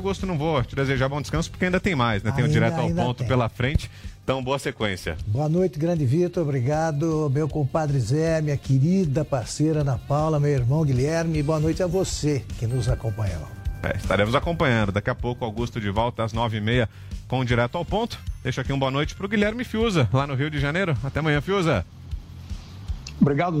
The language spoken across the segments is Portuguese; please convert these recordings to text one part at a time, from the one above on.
Augusto, não vou te desejar bom descanso porque ainda tem mais, né? Tem o Ainda- direto ao ponto tem. pela frente. Então, boa sequência. Boa noite, grande Vitor. Obrigado, meu compadre Zé, minha querida parceira Ana Paula, meu irmão Guilherme. Boa noite a você que nos acompanhou. É, estaremos acompanhando. Daqui a pouco, Augusto de volta às nove e meia com o direto ao ponto. Deixo aqui um boa noite para o Guilherme Fiuza, lá no Rio de Janeiro. Até amanhã, Fiuza. Obrigado.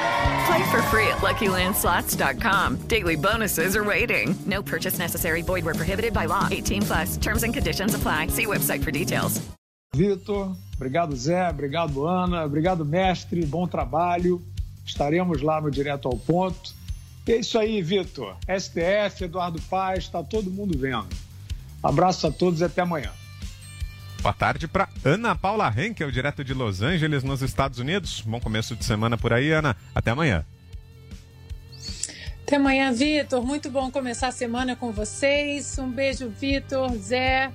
Play for free at LuckyLandSlots.com. Daily bonuses are waiting. No purchase necessary. Void where prohibited by law. 18 plus. Terms and conditions apply. See website for details. Vitor, obrigado Zé, obrigado Ana, obrigado mestre, bom trabalho. Estaremos lá no Direto ao Ponto. E é isso aí, Vitor. STF, Eduardo Paz, está todo mundo vendo. Abraço a todos e até amanhã. Boa tarde para Ana Paula Henkel, direto de Los Angeles, nos Estados Unidos. Bom começo de semana por aí, Ana. Até amanhã. Até amanhã, Vitor. Muito bom começar a semana com vocês. Um beijo, Vitor, Zé,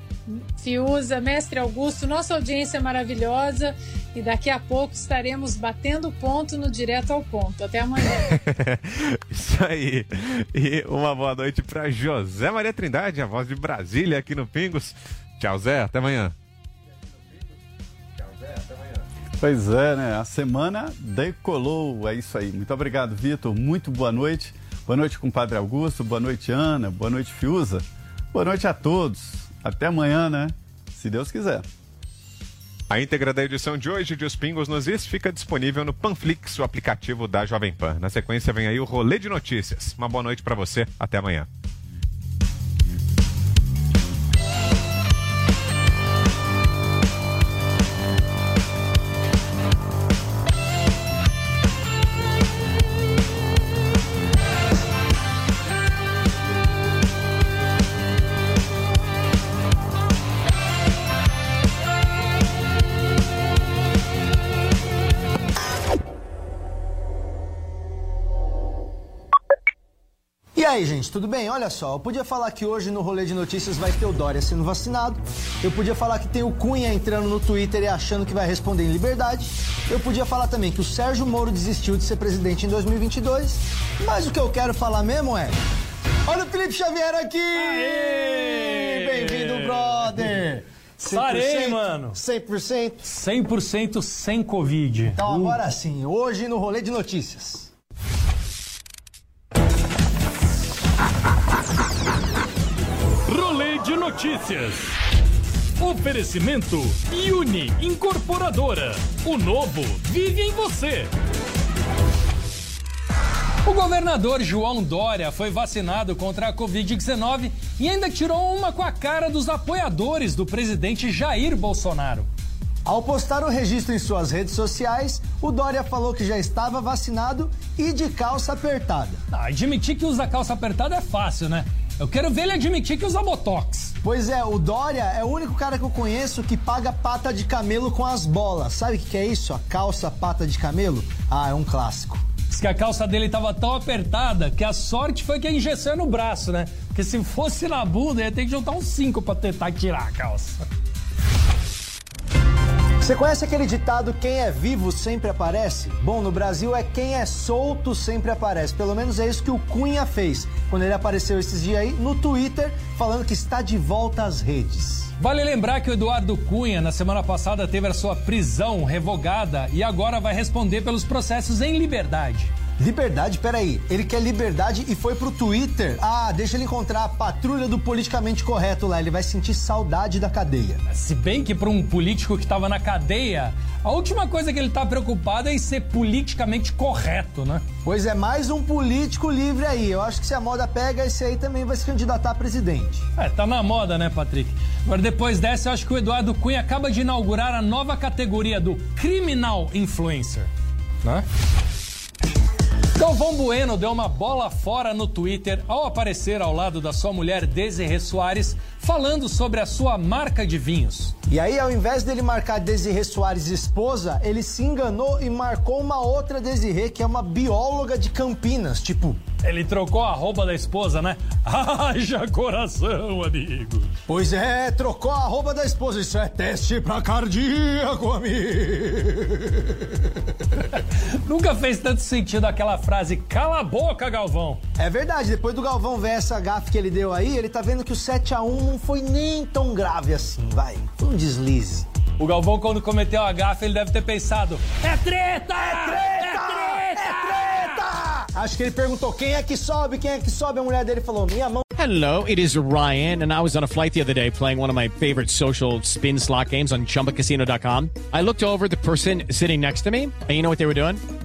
Fiuza, Mestre Augusto, nossa audiência maravilhosa. E daqui a pouco estaremos batendo ponto no Direto ao Ponto. Até amanhã. Isso aí. E uma boa noite para José Maria Trindade, a voz de Brasília aqui no Pingos. Tchau, Zé. Até amanhã. Pois é, né? A semana decolou. É isso aí. Muito obrigado, Vitor. Muito boa noite. Boa noite, compadre Augusto. Boa noite, Ana. Boa noite, Fiuza. Boa noite a todos. Até amanhã, né? Se Deus quiser. A íntegra da edição de hoje de Os Pingos nos Is fica disponível no Panflix, o aplicativo da Jovem Pan. Na sequência vem aí o Rolê de Notícias. Uma boa noite para você. Até amanhã. E aí, gente, tudo bem? Olha só, eu podia falar que hoje no rolê de notícias vai ter o Dória sendo vacinado. Eu podia falar que tem o Cunha entrando no Twitter e achando que vai responder em liberdade. Eu podia falar também que o Sérgio Moro desistiu de ser presidente em 2022. Mas o que eu quero falar mesmo é. Olha o Felipe Xavier aqui! Bem-vindo, brother! Sarei, mano. 100%? 100% sem Covid. Então agora sim, hoje no rolê de notícias. De notícias. Oferecimento Uni Incorporadora. O novo vive em você. O governador João Dória foi vacinado contra a Covid-19 e ainda tirou uma com a cara dos apoiadores do presidente Jair Bolsonaro. Ao postar o registro em suas redes sociais, o Dória falou que já estava vacinado e de calça apertada. Ah, admitir que usa calça apertada é fácil, né? Eu quero ver ele admitir que usa botox. Pois é, o Dória é o único cara que eu conheço que paga pata de camelo com as bolas. Sabe o que, que é isso? A calça pata de camelo? Ah, é um clássico. Diz que a calça dele tava tão apertada que a sorte foi que a injeção é no braço, né? Porque se fosse na bunda, ia ter que juntar uns cinco pra tentar tirar a calça. Você conhece aquele ditado quem é vivo sempre aparece? Bom, no Brasil é quem é solto sempre aparece. Pelo menos é isso que o Cunha fez quando ele apareceu esses dias aí no Twitter falando que está de volta às redes. Vale lembrar que o Eduardo Cunha, na semana passada, teve a sua prisão revogada e agora vai responder pelos processos em liberdade. Liberdade? Peraí, ele quer liberdade e foi pro Twitter? Ah, deixa ele encontrar a patrulha do politicamente correto lá, ele vai sentir saudade da cadeia. Se bem que para um político que estava na cadeia, a última coisa que ele tá preocupado é em ser politicamente correto, né? Pois é, mais um político livre aí. Eu acho que se a moda pega, esse aí também vai se candidatar a presidente. É, tá na moda, né, Patrick? Agora, depois dessa, eu acho que o Eduardo Cunha acaba de inaugurar a nova categoria do Criminal Influencer, né? Galvão Bueno deu uma bola fora no Twitter ao aparecer ao lado da sua mulher Desirê Soares, falando sobre a sua marca de vinhos. E aí, ao invés dele marcar Desirê Soares esposa, ele se enganou e marcou uma outra Desirê, que é uma bióloga de Campinas, tipo... Ele trocou a roupa da esposa, né? Haja coração, amigo. Pois é, trocou a roupa da esposa. Isso é teste pra cardíaco, amigo. Nunca fez tanto sentido aquela frase, cala a boca, Galvão. É verdade, depois do Galvão ver essa gafe que ele deu aí, ele tá vendo que o 7 a 1 não foi nem tão grave assim, vai. Foi um deslize. O Galvão, quando cometeu a gafe, ele deve ter pensado, é treta! É treta! É treta! Acho que ele perguntou quem é que sobe, quem é que sobe. A mulher dele falou, minha mão. Hello, it is Ryan, and I was on a flight the other day playing one of my favorite social spin slot games on chumbacasino.com. I looked over the person sitting next to me, and you know what they were doing?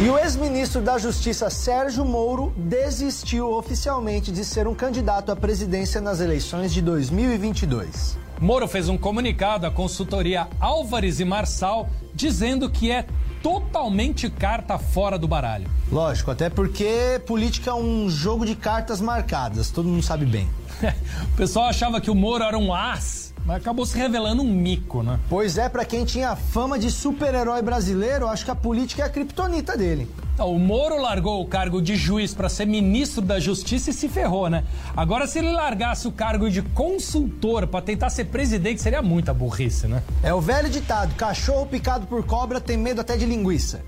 E o ex-ministro da Justiça Sérgio Moro desistiu oficialmente de ser um candidato à presidência nas eleições de 2022. Moro fez um comunicado à consultoria Álvares e Marçal dizendo que é totalmente carta fora do baralho. Lógico, até porque política é um jogo de cartas marcadas, todo mundo sabe bem. o pessoal achava que o Moro era um as mas acabou se revelando um mico, né? Pois é, para quem tinha fama de super-herói brasileiro, acho que a política é a criptonita dele. O Moro largou o cargo de juiz para ser ministro da Justiça e se ferrou, né? Agora, se ele largasse o cargo de consultor para tentar ser presidente, seria muita burrice, né? É o velho ditado: cachorro picado por cobra tem medo até de linguiça.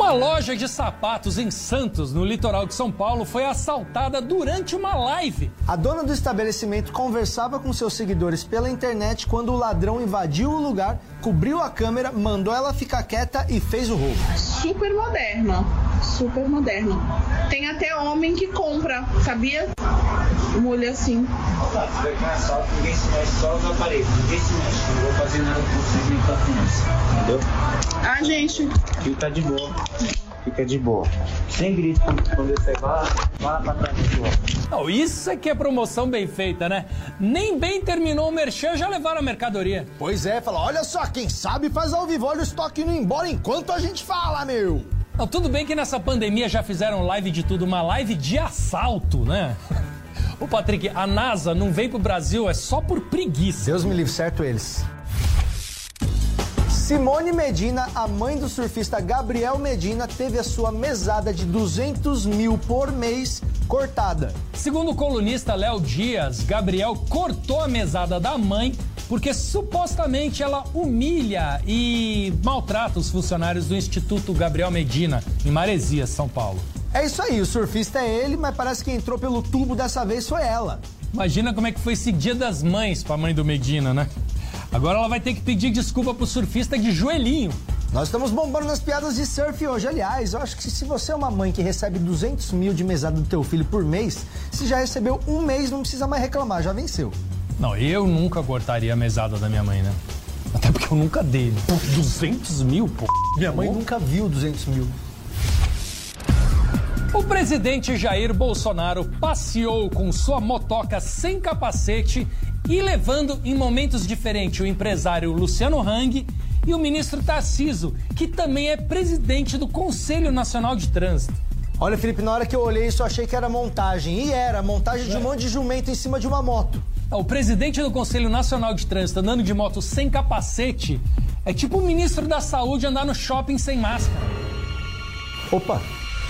Uma loja de sapatos em Santos, no litoral de São Paulo, foi assaltada durante uma live. A dona do estabelecimento conversava com seus seguidores pela internet quando o ladrão invadiu o lugar, cobriu a câmera, mandou ela ficar quieta e fez o roubo. Super moderno, super moderno. Tem até homem que compra, sabia? Mulher assim. Tá, ninguém se mexe, só os aparelhos, ninguém se mexe. Não vou fazer nada com vocês nem com a criança, entendeu? Ah, gente. Fica de boa. Fica de boa. Sem grito quando você vai, vai pra trás de boa. Não, isso é que é promoção bem feita, né? Nem bem terminou o merchan, já levaram a mercadoria. Pois é, fala, olha só, quem sabe faz ao vivo, olha o estoque indo embora enquanto a gente fala, meu. Não, tudo bem que nessa pandemia já fizeram live de tudo, uma live de assalto, né? Ô Patrick, a NASA não vem pro Brasil é só por preguiça. Deus me livre, certo eles. Simone Medina, a mãe do surfista Gabriel Medina, teve a sua mesada de 200 mil por mês cortada. Segundo o colunista Léo Dias, Gabriel cortou a mesada da mãe porque supostamente ela humilha e maltrata os funcionários do Instituto Gabriel Medina, em Maresias, São Paulo. É isso aí, o surfista é ele, mas parece que entrou pelo tubo dessa vez foi ela. Imagina como é que foi esse dia das mães pra mãe do Medina, né? Agora ela vai ter que pedir desculpa pro surfista de joelhinho. Nós estamos bombando nas piadas de surf hoje. Aliás, eu acho que se você é uma mãe que recebe 200 mil de mesada do teu filho por mês, se já recebeu um mês, não precisa mais reclamar, já venceu. Não, eu nunca cortaria a mesada da minha mãe, né? Até porque eu nunca dei. 200 mil, pô. Minha mãe nunca viu 200 mil. O presidente Jair Bolsonaro passeou com sua motoca sem capacete e levando em momentos diferentes o empresário Luciano Hang e o ministro Tarciso, que também é presidente do Conselho Nacional de Trânsito. Olha, Felipe, na hora que eu olhei isso, eu achei que era montagem. E era, montagem de um monte de jumento em cima de uma moto. O presidente do Conselho Nacional de Trânsito andando de moto sem capacete é tipo o ministro da Saúde andar no shopping sem máscara. Opa,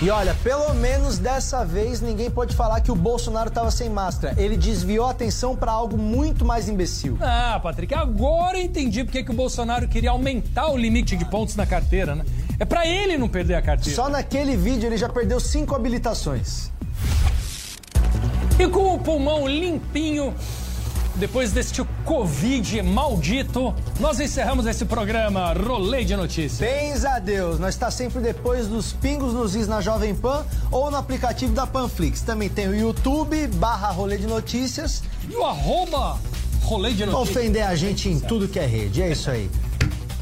E olha, pelo menos dessa vez ninguém pode falar que o Bolsonaro estava sem máscara. Ele desviou a atenção para algo muito mais imbecil. Ah, Patrick, agora entendi porque que o Bolsonaro queria aumentar o limite de pontos na carteira, né? É para ele não perder a carteira. Só naquele vídeo ele já perdeu cinco habilitações. E com o pulmão limpinho, depois deste Covid maldito, nós encerramos esse programa Rolê de Notícias. Bens a Deus, nós está sempre depois dos pingos nos is na Jovem Pan ou no aplicativo da Panflix. Também tem o YouTube, barra Rolê de Notícias. E o arroba Rolê de Notícias. Ofender a gente em tudo que é rede, é isso aí.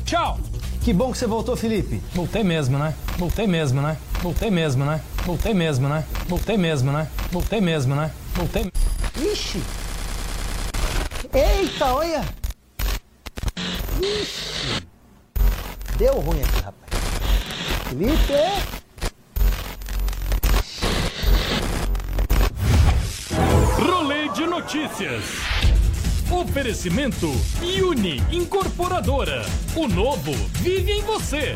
Tchau! Que bom que você voltou, Felipe. Voltei mesmo, né? Voltei mesmo, né? Voltei mesmo, né? Voltei mesmo, né? Voltei mesmo, né? Voltei mesmo, né? Voltei. Ixi! Eita, olha! Ixi! Deu ruim aqui, rapaz. Felipe! Rolê de notícias. Oferecimento Uni Incorporadora. O novo vive em você.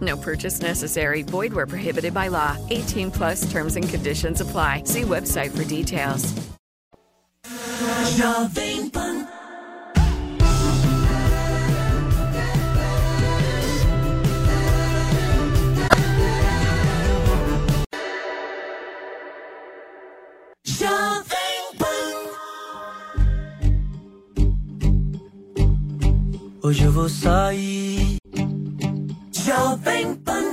No purchase necessary. Void where prohibited by law. 18 plus terms and conditions apply. See website for details. Hoje eu vou sair. Jovem Pan.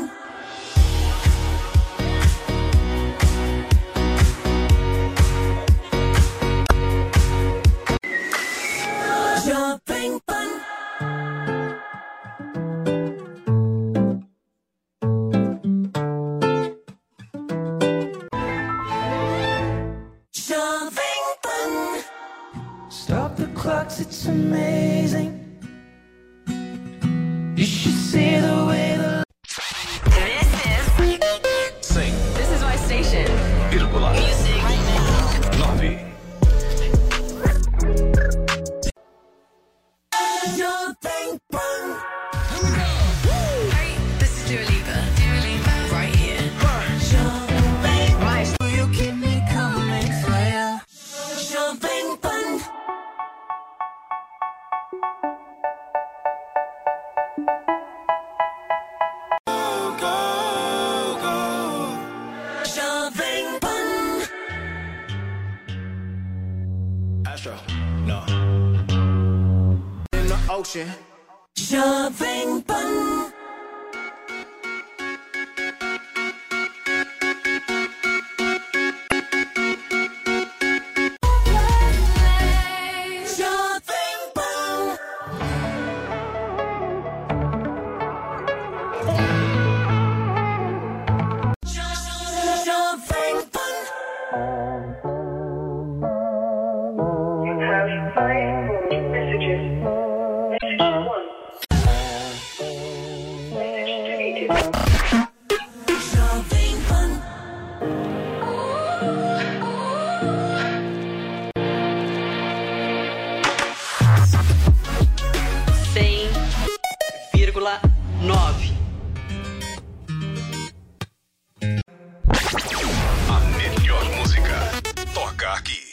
Ocean. Jovem. Nove. A melhor música toca aqui.